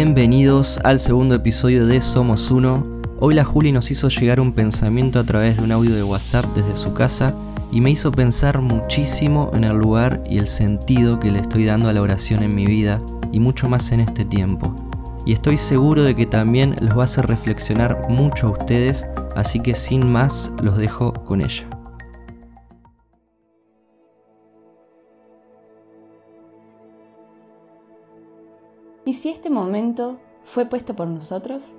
Bienvenidos al segundo episodio de Somos Uno. Hoy la Juli nos hizo llegar un pensamiento a través de un audio de WhatsApp desde su casa y me hizo pensar muchísimo en el lugar y el sentido que le estoy dando a la oración en mi vida y mucho más en este tiempo. Y estoy seguro de que también los va a hacer reflexionar mucho a ustedes, así que sin más los dejo con ella. ¿Y si este momento fue puesto por nosotros?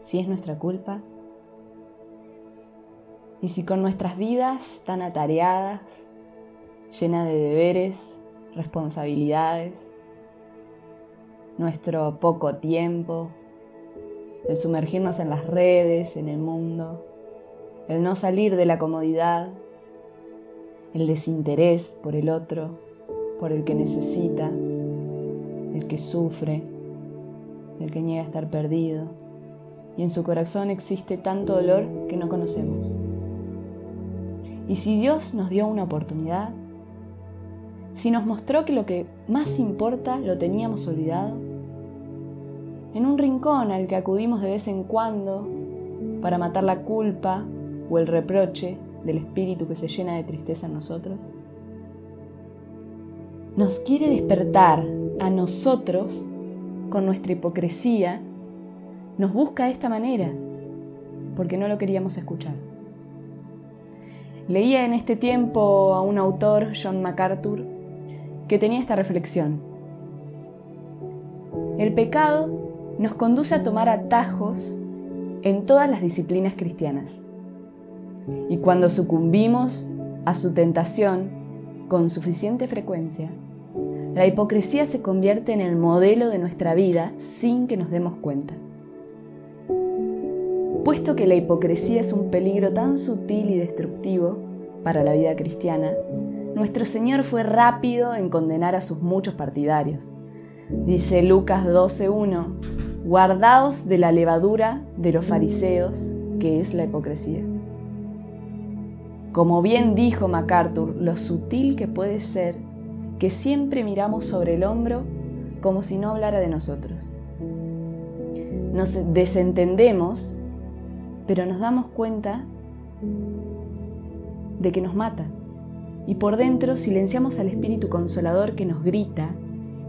¿Si es nuestra culpa? ¿Y si con nuestras vidas tan atareadas, llenas de deberes, responsabilidades, nuestro poco tiempo, el sumergirnos en las redes, en el mundo, el no salir de la comodidad, el desinterés por el otro, por el que necesita, el que sufre, el que niega estar perdido, y en su corazón existe tanto dolor que no conocemos. Y si Dios nos dio una oportunidad, si nos mostró que lo que más importa lo teníamos olvidado, en un rincón al que acudimos de vez en cuando para matar la culpa o el reproche del espíritu que se llena de tristeza en nosotros, nos quiere despertar a nosotros con nuestra hipocresía, nos busca de esta manera, porque no lo queríamos escuchar. Leía en este tiempo a un autor, John MacArthur, que tenía esta reflexión. El pecado nos conduce a tomar atajos en todas las disciplinas cristianas. Y cuando sucumbimos a su tentación con suficiente frecuencia, la hipocresía se convierte en el modelo de nuestra vida sin que nos demos cuenta. Puesto que la hipocresía es un peligro tan sutil y destructivo para la vida cristiana, nuestro Señor fue rápido en condenar a sus muchos partidarios. Dice Lucas 12.1, guardaos de la levadura de los fariseos, que es la hipocresía. Como bien dijo MacArthur, lo sutil que puede ser que siempre miramos sobre el hombro como si no hablara de nosotros. Nos desentendemos, pero nos damos cuenta de que nos mata. Y por dentro silenciamos al Espíritu Consolador que nos grita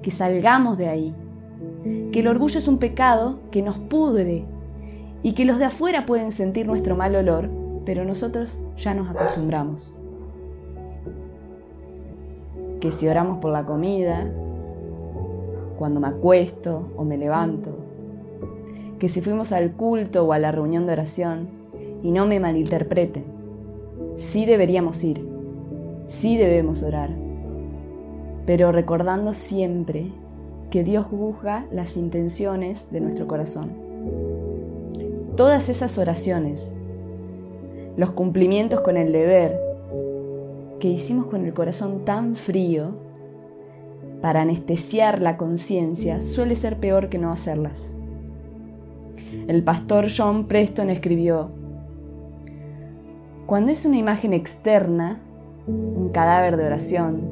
que salgamos de ahí, que el orgullo es un pecado que nos pudre y que los de afuera pueden sentir nuestro mal olor, pero nosotros ya nos acostumbramos que si oramos por la comida, cuando me acuesto o me levanto, que si fuimos al culto o a la reunión de oración, y no me malinterpreten, sí deberíamos ir, sí debemos orar, pero recordando siempre que Dios juzga las intenciones de nuestro corazón. Todas esas oraciones, los cumplimientos con el deber, que hicimos con el corazón tan frío para anestesiar la conciencia suele ser peor que no hacerlas. El pastor John Preston escribió, Cuando es una imagen externa, un cadáver de oración,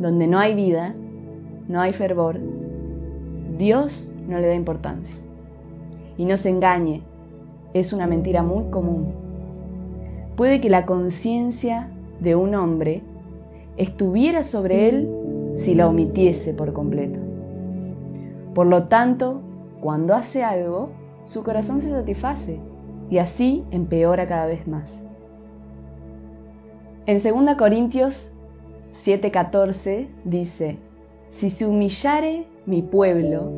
donde no hay vida, no hay fervor, Dios no le da importancia. Y no se engañe, es una mentira muy común. Puede que la conciencia de un hombre estuviera sobre él si la omitiese por completo. Por lo tanto, cuando hace algo, su corazón se satisface y así empeora cada vez más. En 2 Corintios 7:14 dice, si se humillare mi pueblo,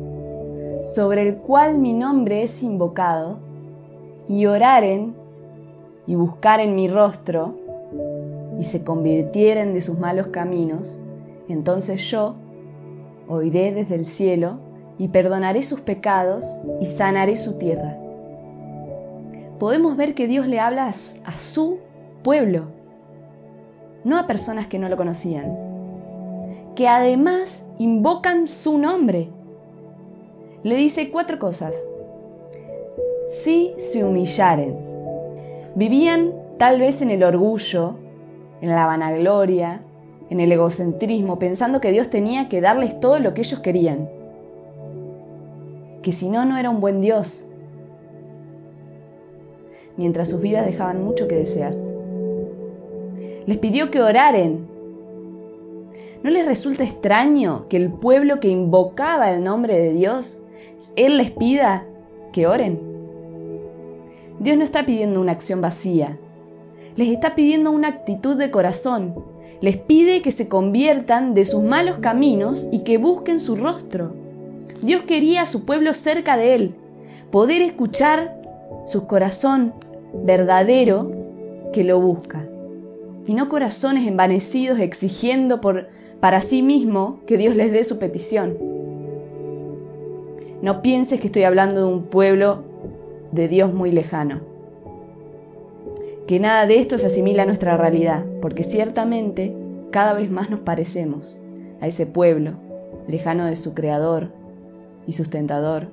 sobre el cual mi nombre es invocado, y oraren y buscaren mi rostro, y se convirtieren de sus malos caminos, entonces yo oiré desde el cielo y perdonaré sus pecados y sanaré su tierra. Podemos ver que Dios le habla a su pueblo, no a personas que no lo conocían, que además invocan su nombre. Le dice cuatro cosas. Si se humillaren, vivían tal vez en el orgullo, en la vanagloria, en el egocentrismo, pensando que Dios tenía que darles todo lo que ellos querían. que si no, no era un buen Dios, mientras sus vidas dejaban mucho que desear. Les pidió que oraren. ¿No les resulta extraño que el pueblo que invocaba el nombre de Dios, Él les pida que oren? Dios no está pidiendo una acción vacía, les está pidiendo una actitud de corazón, les pide que se conviertan de sus malos caminos y que busquen su rostro. Dios quería a su pueblo cerca de Él, poder escuchar su corazón verdadero que lo busca, y no corazones envanecidos exigiendo por, para sí mismo que Dios les dé su petición. No pienses que estoy hablando de un pueblo de Dios muy lejano. Que nada de esto se asimila a nuestra realidad, porque ciertamente cada vez más nos parecemos a ese pueblo lejano de su creador y sustentador,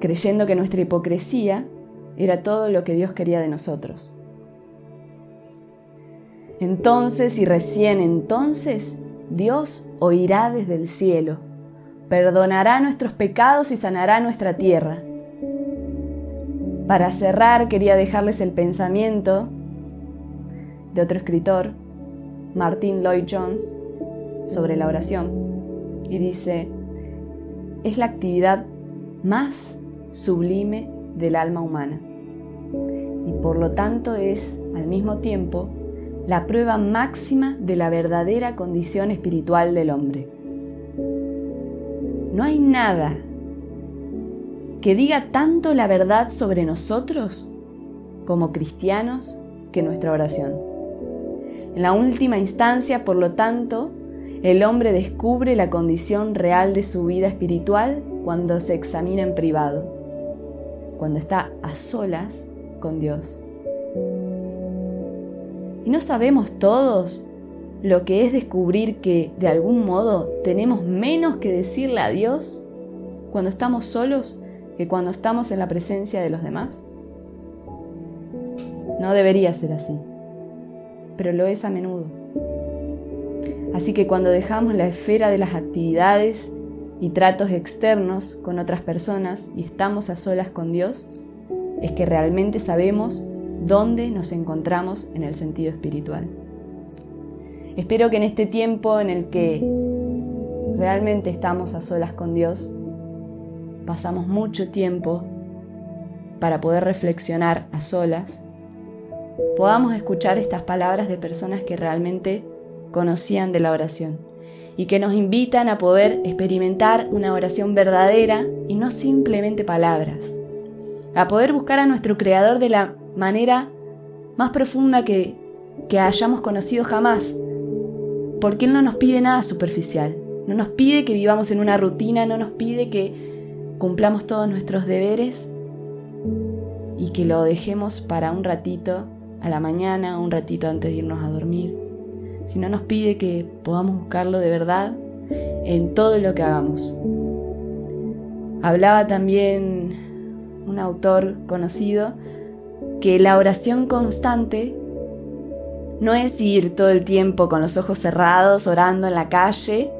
creyendo que nuestra hipocresía era todo lo que Dios quería de nosotros. Entonces y recién entonces Dios oirá desde el cielo, perdonará nuestros pecados y sanará nuestra tierra. Para cerrar quería dejarles el pensamiento de otro escritor, Martin Lloyd Jones, sobre la oración. Y dice, es la actividad más sublime del alma humana y por lo tanto es al mismo tiempo la prueba máxima de la verdadera condición espiritual del hombre. No hay nada que diga tanto la verdad sobre nosotros como cristianos que nuestra oración. En la última instancia, por lo tanto, el hombre descubre la condición real de su vida espiritual cuando se examina en privado, cuando está a solas con Dios. ¿Y no sabemos todos lo que es descubrir que de algún modo tenemos menos que decirle a Dios cuando estamos solos que cuando estamos en la presencia de los demás? No debería ser así, pero lo es a menudo. Así que cuando dejamos la esfera de las actividades y tratos externos con otras personas y estamos a solas con Dios, es que realmente sabemos dónde nos encontramos en el sentido espiritual. Espero que en este tiempo en el que realmente estamos a solas con Dios, pasamos mucho tiempo para poder reflexionar a solas, podamos escuchar estas palabras de personas que realmente conocían de la oración y que nos invitan a poder experimentar una oración verdadera y no simplemente palabras a poder buscar a nuestro Creador de la manera más profunda que, que hayamos conocido jamás, porque Él no nos pide nada superficial, no nos pide que vivamos en una rutina, no nos pide que cumplamos todos nuestros deberes y que lo dejemos para un ratito a la mañana, un ratito antes de irnos a dormir, sino nos pide que podamos buscarlo de verdad en todo lo que hagamos. Hablaba también un autor conocido, que la oración constante no es ir todo el tiempo con los ojos cerrados orando en la calle,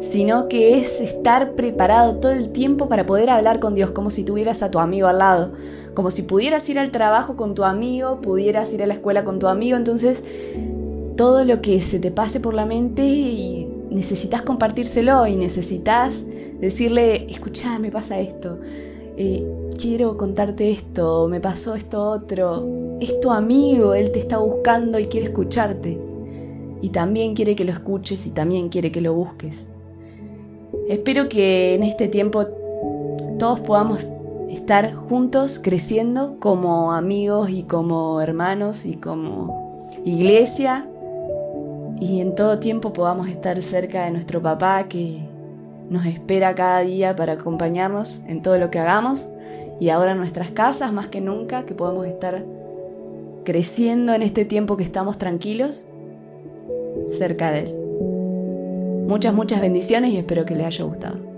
sino que es estar preparado todo el tiempo para poder hablar con Dios, como si tuvieras a tu amigo al lado, como si pudieras ir al trabajo con tu amigo, pudieras ir a la escuela con tu amigo, entonces todo lo que se te pase por la mente y necesitas compartírselo y necesitas decirle, escucha, me pasa esto, eh, quiero contarte esto, me pasó esto otro. Es tu amigo, él te está buscando y quiere escucharte. Y también quiere que lo escuches y también quiere que lo busques. Espero que en este tiempo todos podamos estar juntos creciendo como amigos y como hermanos y como iglesia y en todo tiempo podamos estar cerca de nuestro papá que nos espera cada día para acompañarnos en todo lo que hagamos y ahora en nuestras casas más que nunca, que podemos estar creciendo en este tiempo que estamos tranquilos cerca de Él. Muchas, muchas bendiciones y espero que les haya gustado.